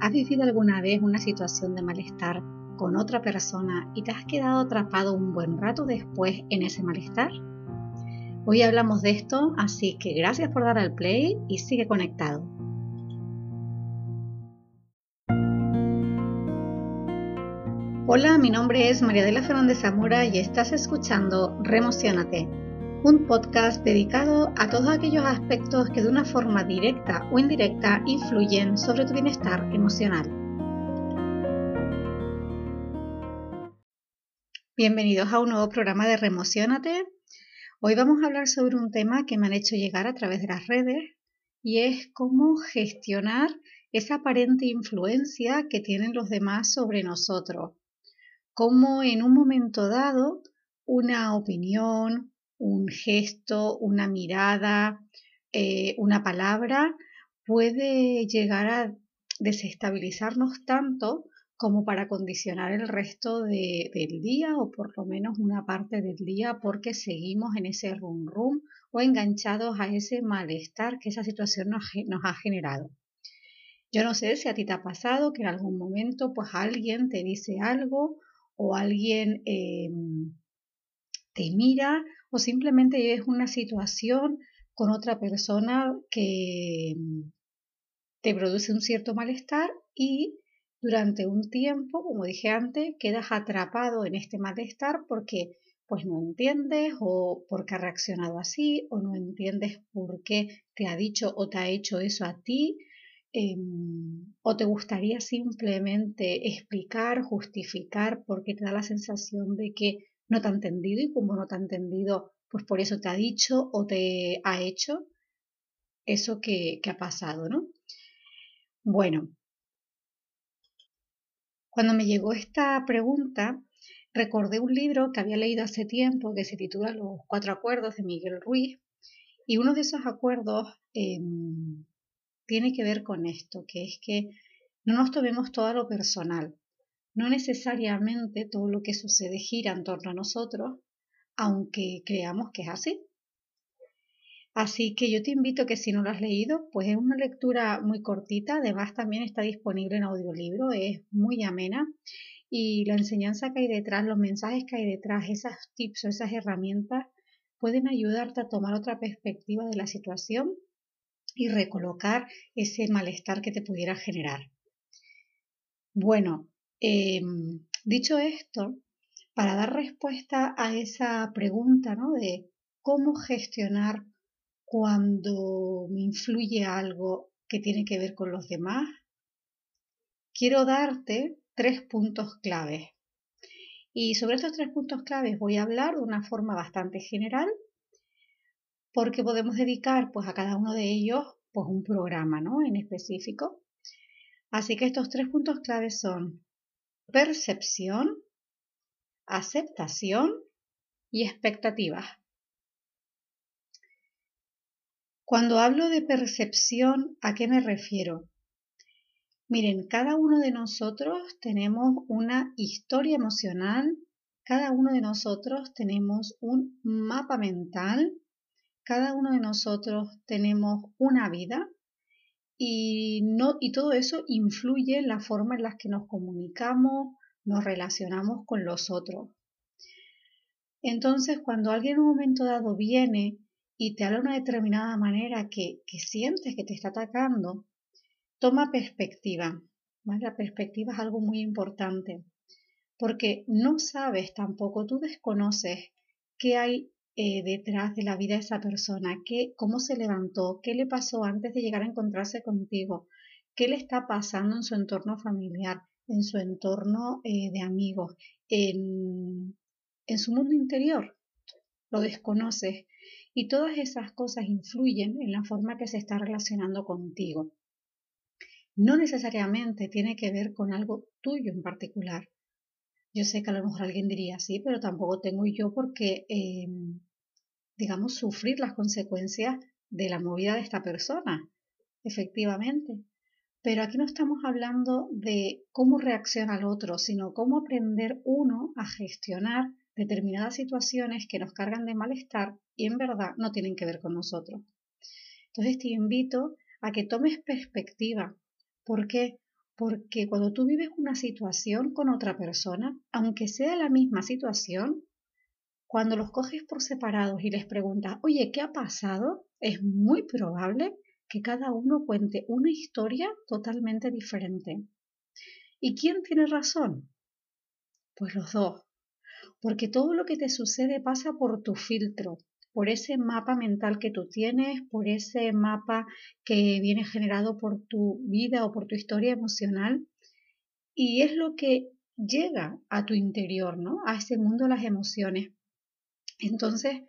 ¿Has vivido alguna vez una situación de malestar con otra persona y te has quedado atrapado un buen rato después en ese malestar? Hoy hablamos de esto, así que gracias por dar al play y sigue conectado. Hola, mi nombre es María de la Fernández Zamora y estás escuchando Remocionate, un podcast dedicado a todos aquellos aspectos que de una forma directa o indirecta influyen sobre tu bienestar emocional. Bienvenidos a un nuevo programa de Remocionate. Hoy vamos a hablar sobre un tema que me han hecho llegar a través de las redes y es cómo gestionar esa aparente influencia que tienen los demás sobre nosotros. Cómo en un momento dado una opinión, un gesto, una mirada, eh, una palabra puede llegar a desestabilizarnos tanto como para condicionar el resto del día o por lo menos una parte del día porque seguimos en ese rum rum o enganchados a ese malestar que esa situación nos, ha generado. Yo no sé si a ti te ha pasado que en algún momento pues alguien te dice algo o alguien em, te mira o simplemente es una situación con otra persona que mm, te produce un cierto malestar y durante un tiempo, como dije antes, quedas atrapado en este malestar porque pues no entiendes o porque ha reaccionado así o no entiendes por qué te ha dicho o te ha hecho eso a ti em, o te gustaría simplemente explicar, justificar porque te da la sensación de que no te ha entendido y como no te ha entendido, pues por eso te ha dicho o te ha hecho eso que, ha pasado, ¿no? Bueno, cuando me llegó esta pregunta, recordé un libro que había leído hace tiempo que se titula Los cuatro acuerdos de Miguel Ruiz y uno de esos acuerdos em, tiene que ver con esto, que es que no nos tomemos todo lo personal. No necesariamente todo lo que sucede gira en torno a nosotros, aunque creamos que es así. Así que yo te invito que si no lo has leído, pues es una lectura muy cortita, además también está disponible en audiolibro, es muy amena y la enseñanza que hay detrás, los mensajes que hay detrás, esas tips o esas herramientas pueden ayudarte a tomar otra perspectiva de la situación y recolocar ese malestar que te pudiera generar. Bueno, Em, dicho esto, para dar respuesta a esa pregunta ¿no? de cómo gestionar cuando me influye algo que tiene que ver con los demás, quiero darte tres puntos claves. Y sobre estos tres puntos claves voy a hablar de una forma bastante general, porque podemos dedicar pues, a cada uno de ellos pues, un programa ¿no? en específico. Así que estos tres puntos claves son percepción, aceptación y expectativas. Cuando hablo de percepción, ¿a qué me refiero? Miren, cada uno de nosotros tenemos una historia emocional, cada uno de nosotros tenemos un mapa mental, cada uno de nosotros tenemos una vida y, no, y todo eso influye en la forma en la que nos comunicamos, nos relacionamos con los otros. Entonces, cuando alguien en un momento dado viene y te habla de una determinada manera que, que sientes que te está atacando, toma perspectiva. La perspectiva es algo muy importante, porque no sabes tampoco, tú desconoces qué hay eh, detrás de la vida de esa persona, qué, cómo se levantó, qué le pasó antes de llegar a encontrarse contigo, qué le está pasando en su entorno familiar, en su entorno eh, de amigos, en, en su mundo interior. Lo desconoces y todas esas cosas influyen en la forma que se está relacionando contigo. No necesariamente tiene que ver con algo tuyo en particular. Yo sé que a lo mejor alguien diría sí, pero tampoco tengo yo porque, em, digamos, sufrir las consecuencias de la movida de esta persona, efectivamente. Pero aquí no estamos hablando de cómo reacciona el otro, sino cómo aprender uno a gestionar determinadas situaciones que nos cargan de malestar y en verdad no tienen que ver con nosotros. Entonces te invito a que tomes perspectiva. ¿Por qué? Porque cuando tú vives una situación con otra persona, aunque sea la misma situación, cuando los coges por separados y les preguntas, oye, ¿qué ha pasado? Es muy probable que cada uno cuente una historia totalmente diferente. ¿Y quién tiene razón? Pues los dos. Porque todo lo que te sucede pasa por tu filtro, por ese mapa mental que tú tienes, por ese mapa que viene generado por tu vida o por tu historia emocional. Y es lo que llega a tu interior, ¿no? A ese mundo de las emociones. Entonces,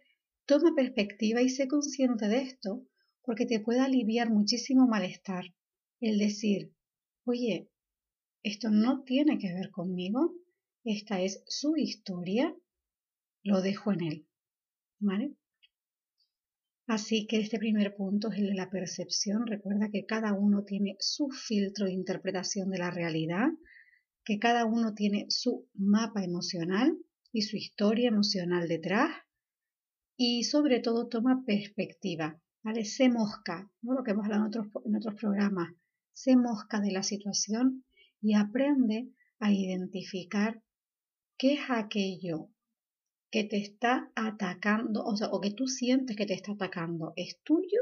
toma perspectiva y sé consciente de esto, porque te puede aliviar muchísimo malestar. El decir, oye, esto no tiene que ver conmigo, esta es su historia, lo dejo en él. ¿Vale? Así que este primer punto es el de la percepción. Recuerda que cada uno tiene su filtro de interpretación de la realidad, que cada uno tiene su mapa emocional y su historia emocional detrás y sobre todo toma perspectiva, ¿vale? Se mosca, ¿no? lo que hemos hablado en otros, en otros programas, se mosca de la situación y aprende a identificar qué es aquello que te está atacando, o sea, o que tú sientes que te está atacando, ¿es tuyo?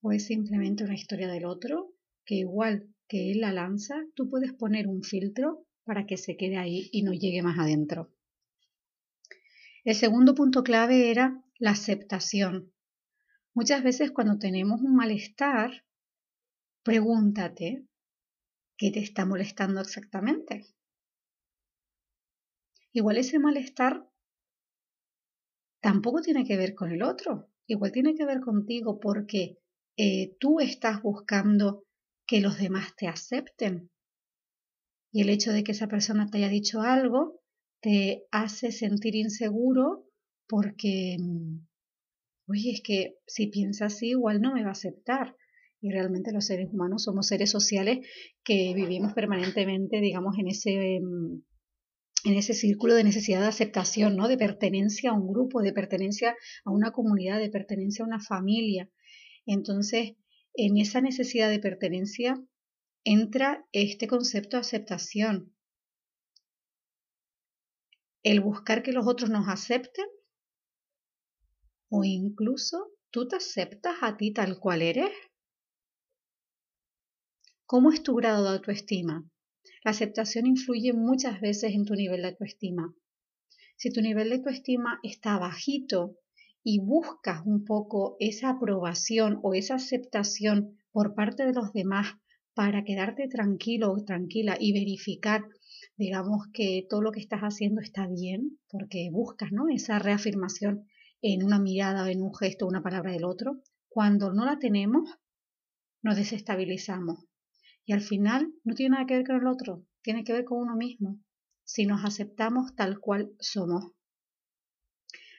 ¿O es simplemente una historia del otro? Que igual que él la lanza, tú puedes poner un filtro para que se quede ahí y no llegue más adentro. El segundo punto clave era la aceptación. Muchas veces cuando tenemos un malestar, pregúntate, ¿qué te está molestando exactamente? Igual ese malestar tampoco tiene que ver con el otro, igual tiene que ver contigo porque eh, tú estás buscando que los demás te acepten. Y el hecho de que esa persona te haya dicho algo te hace sentir inseguro porque, mm, oye, es que si piensa así, igual no me va a aceptar. Y realmente los seres humanos somos seres sociales que vivimos permanentemente, digamos, en ese, mm, en ese círculo de necesidad de aceptación, ¿no? De pertenencia a un grupo, de pertenencia a una comunidad, de pertenencia a una familia. Entonces, en esa necesidad de pertenencia entra este concepto de aceptación, el buscar que los otros nos acepten o incluso tú te aceptas a ti tal cual eres. ¿Cómo es tu grado de autoestima? La aceptación influye muchas veces en tu nivel de autoestima. Si tu nivel de autoestima está bajito y buscas un poco esa aprobación o esa aceptación por parte de los demás para quedarte tranquilo o tranquila y verificar digamos que todo lo que estás haciendo está bien, porque buscas ¿no? esa reafirmación en una mirada, en un gesto, una palabra del otro. Cuando no la tenemos, nos desestabilizamos. Y al final no tiene nada que ver con el otro, tiene que ver con uno mismo, si nos aceptamos tal cual somos.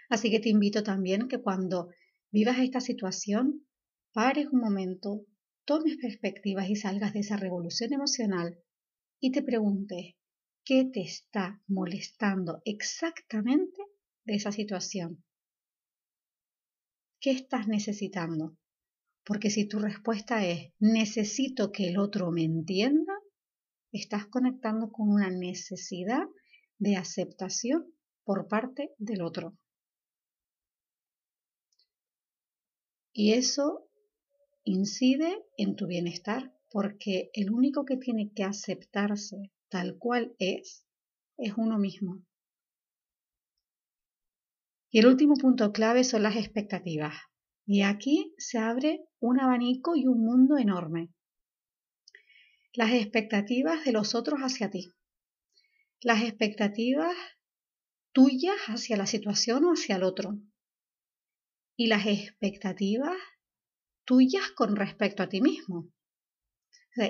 Así que te invito también que cuando vivas esta situación, pares un momento, tomes perspectivas y salgas de esa revolución emocional y te preguntes, qué te está molestando exactamente de esa situación. ¿Qué estás necesitando? Porque si tu respuesta es necesito que el otro me entienda, estás conectando con una necesidad de aceptación por parte del otro. Y eso incide en tu bienestar porque el único que tiene que aceptarse tal cual es, es uno mismo. Y el último punto clave son las expectativas. Y aquí se abre un abanico y un mundo enorme. Las expectativas de los otros hacia ti. Las expectativas tuyas hacia la situación o hacia el otro. Y las expectativas tuyas con respecto a ti mismo.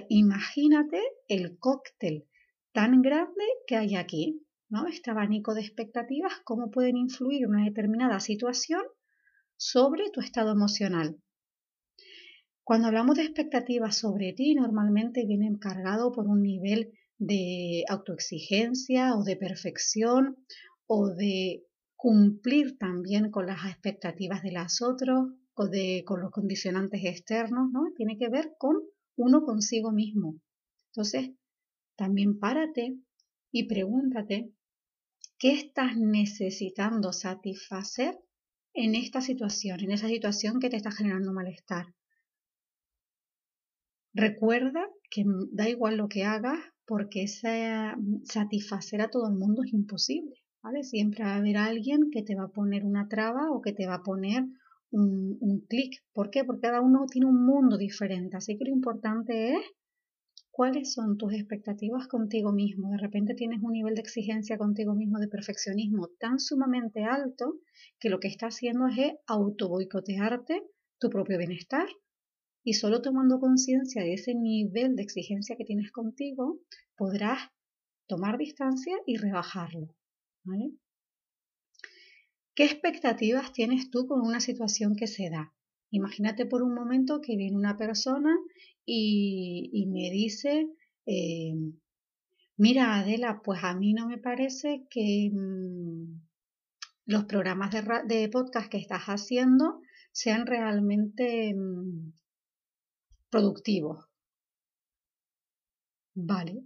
imagínate el cóctel tan grande que hay aquí, ¿no? Este abanico de expectativas, cómo pueden influir una determinada situación sobre tu estado emocional. Cuando hablamos de expectativas sobre ti, normalmente viene cargado por un nivel de autoexigencia o de perfección o de cumplir también con las expectativas de las otros, con, con los condicionantes externos, ¿no? Tiene que ver con uno consigo mismo. Entonces, también párate y pregúntate qué estás necesitando satisfacer en esta situación, en esa situación que te está generando malestar. Recuerda que da igual lo que hagas porque satisfacer a todo el mundo es imposible. ¿vale? Siempre va a haber alguien que te va a poner una traba o que te va a poner un, clic. ¿Por qué? Porque cada uno tiene un mundo diferente. Así que lo importante es cuáles son tus expectativas contigo mismo. De repente tienes un nivel de exigencia contigo mismo, de perfeccionismo tan sumamente alto que lo que está haciendo es auto boicotearte tu propio bienestar. Y solo tomando conciencia de ese nivel de exigencia que tienes contigo, podrás tomar distancia y rebajarlo. ¿vale? ¿Qué expectativas tienes tú con una situación que se da? Imagínate por un momento que viene una persona y, me dice, eh, mira Adela, pues a mí no me parece que mm, los programas de, de, podcast que estás haciendo sean realmente mm, productivos. Vale.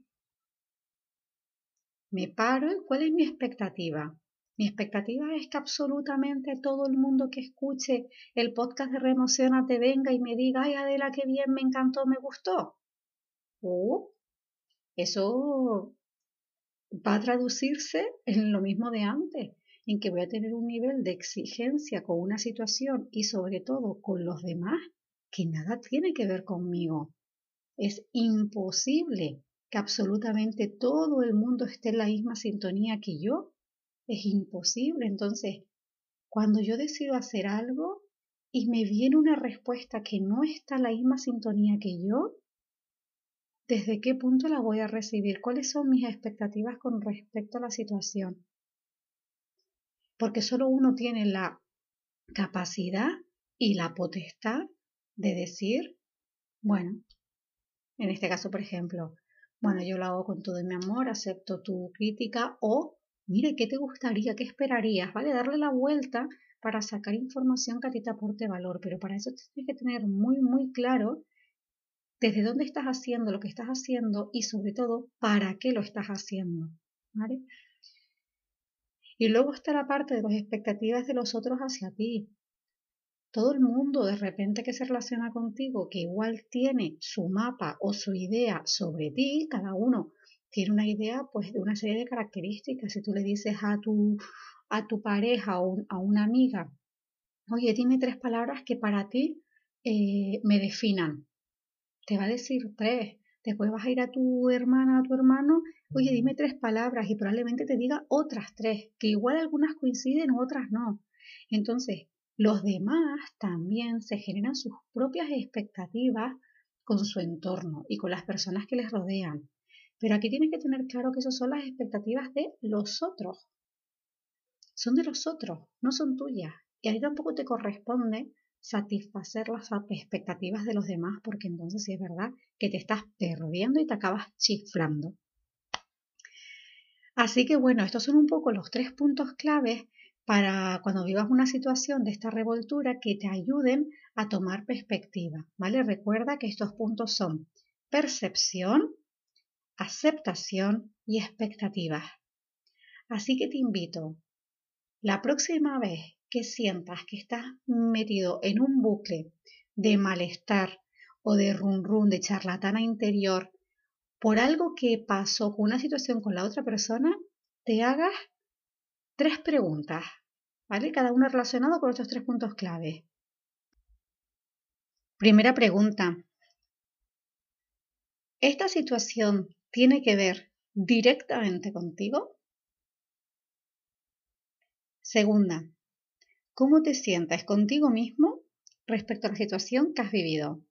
Me paro y ¿cuál es mi expectativa? Mi expectativa es que absolutamente todo el mundo que escuche el podcast de Reemociona te venga y me diga, ay Adela, qué bien, me encantó, me gustó. Uh, eso va a traducirse en lo mismo de antes, en que voy a tener un nivel de exigencia con una situación y sobre todo con los demás que nada tiene que ver conmigo. Es imposible que absolutamente todo el mundo esté en la misma sintonía que yo es imposible. Entonces, cuando yo decido hacer algo y me viene una respuesta que no está en la misma sintonía que yo, ¿desde qué punto la voy a recibir? ¿Cuáles son mis expectativas con respecto a la situación? Porque solo uno tiene la capacidad y la potestad de decir, bueno, en este caso, por ejemplo, bueno, yo lo hago con todo mi amor, acepto tu crítica o mire, ¿qué te gustaría? ¿Qué esperarías? ¿Vale? Darle la vuelta para sacar información que a ti te aporte valor, pero para eso tienes que tener muy, muy claro desde dónde estás haciendo lo que estás haciendo y sobre todo para qué lo estás haciendo. ¿Vale? Y luego está la parte de las expectativas de los otros hacia ti. Todo el mundo de repente que se relaciona contigo, que igual tiene su mapa o su idea sobre ti, cada uno tiene una idea pues de una serie de características. Si tú le dices a tu, a tu pareja o a una amiga, oye, dime tres palabras que para ti eh, me definan. Te va a decir tres. Después vas a ir a tu hermana, a tu hermano, oye, dime tres palabras y probablemente te diga otras tres, que igual algunas coinciden, otras no. Entonces, los demás también se generan sus propias expectativas con su entorno y con las personas que les rodean. Pero aquí tienes que tener claro que esas son las expectativas de los otros. Son de los otros, no son tuyas. Y ahí tampoco te corresponde satisfacer las expectativas de los demás, porque entonces sí es verdad que te estás perdiendo y te acabas chiflando. Así que bueno, estos son un poco los tres puntos claves para cuando vivas una situación de esta revoltura que te ayuden a tomar perspectiva, ¿vale? Recuerda que estos puntos son percepción, aceptación y expectativas. Así que te invito, la próxima vez que sientas que estás metido en un bucle de malestar o de run run, de charlatana interior, por algo que pasó con una situación con la otra persona, te hagas tres preguntas, ¿vale? Cada una relacionada con estos tres puntos clave. Primera pregunta. ¿Esta situación tiene que ver directamente contigo? Segunda, ¿cómo te sientes contigo mismo respecto a la situación que has vivido?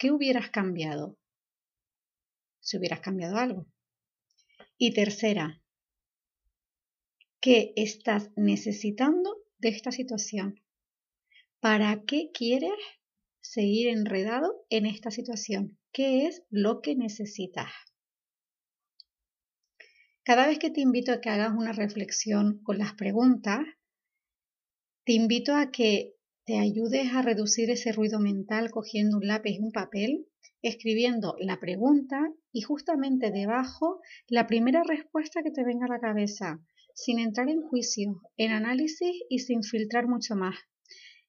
¿Qué hubieras cambiado? Si hubieras cambiado algo. Y tercera, ¿qué estás necesitando de esta situación? ¿Para qué quieres seguir enredado en esta situación? ¿Qué es lo que necesitas? Cada vez que te invito a que hagas una reflexión con las preguntas, Te invito a que te ayudes a reducir ese ruido mental cogiendo un lápiz y un papel, escribiendo la pregunta y justamente debajo la primera respuesta que te venga a la cabeza, sin entrar en juicio, en análisis y sin filtrar mucho más.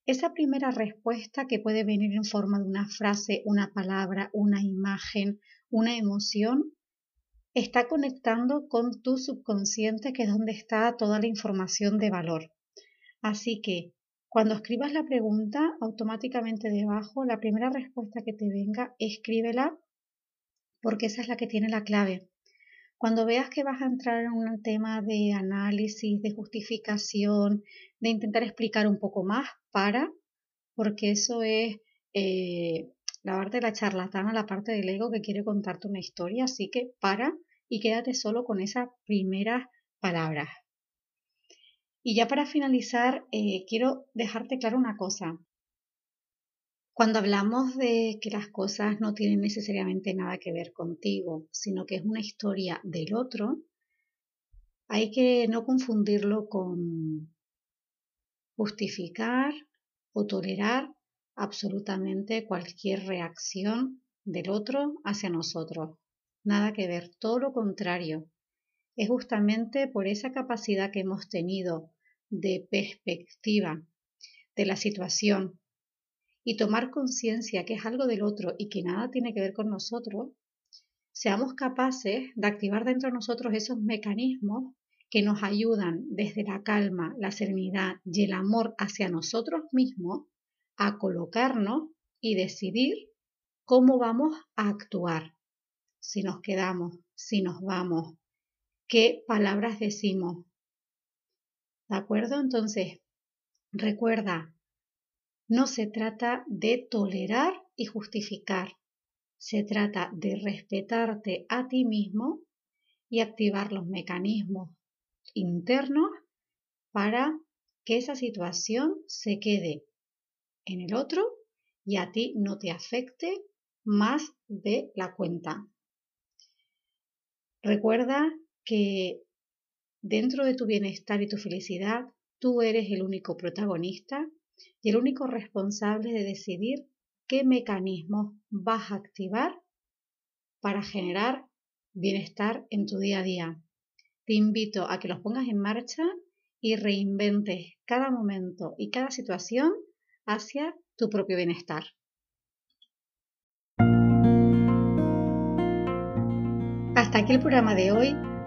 Esa primera respuesta que puede venir en forma de una frase, una palabra, una imagen, una emoción, está conectando con tu subconsciente, que es donde está toda la información de valor. Así que cuando escribas la pregunta, automáticamente debajo, la primera respuesta que te venga, escríbela porque esa es la que tiene la clave. Cuando veas que vas a entrar en un tema de análisis, de justificación, de intentar explicar un poco más, para, porque eso es eh, la parte de la charlatana, la parte del ego que quiere contarte una historia, así que para y quédate solo con esas primeras palabras. Y ya para finalizar, eh, quiero dejarte claro una cosa. Cuando hablamos de que las cosas no tienen necesariamente nada que ver contigo, sino que es una historia del otro, hay que no confundirlo con justificar o tolerar absolutamente cualquier reacción del otro hacia nosotros. Nada que ver, todo lo contrario. Es justamente por esa capacidad que hemos tenido de perspectiva de la situación y tomar conciencia que es algo del otro y que nada tiene que ver con nosotros, seamos capaces de activar dentro de nosotros esos mecanismos que nos ayudan desde la calma, la serenidad y el amor hacia nosotros mismos a colocarnos y decidir cómo vamos a actuar. Si nos quedamos, si nos vamos, qué palabras decimos. ¿De acuerdo? Entonces, recuerda, no se trata de tolerar y justificar, se trata de respetarte a ti mismo y activar los mecanismos internos para que esa situación se quede en el otro y a ti no te afecte más de la cuenta. Recuerda que dentro de tu bienestar y tu felicidad, tú eres el único protagonista y el único responsable de decidir qué mecanismos vas a activar para generar bienestar en tu día a día. Te invito a que los pongas en marcha y reinventes cada momento y cada situación hacia tu propio bienestar. Hasta aquí el programa de hoy.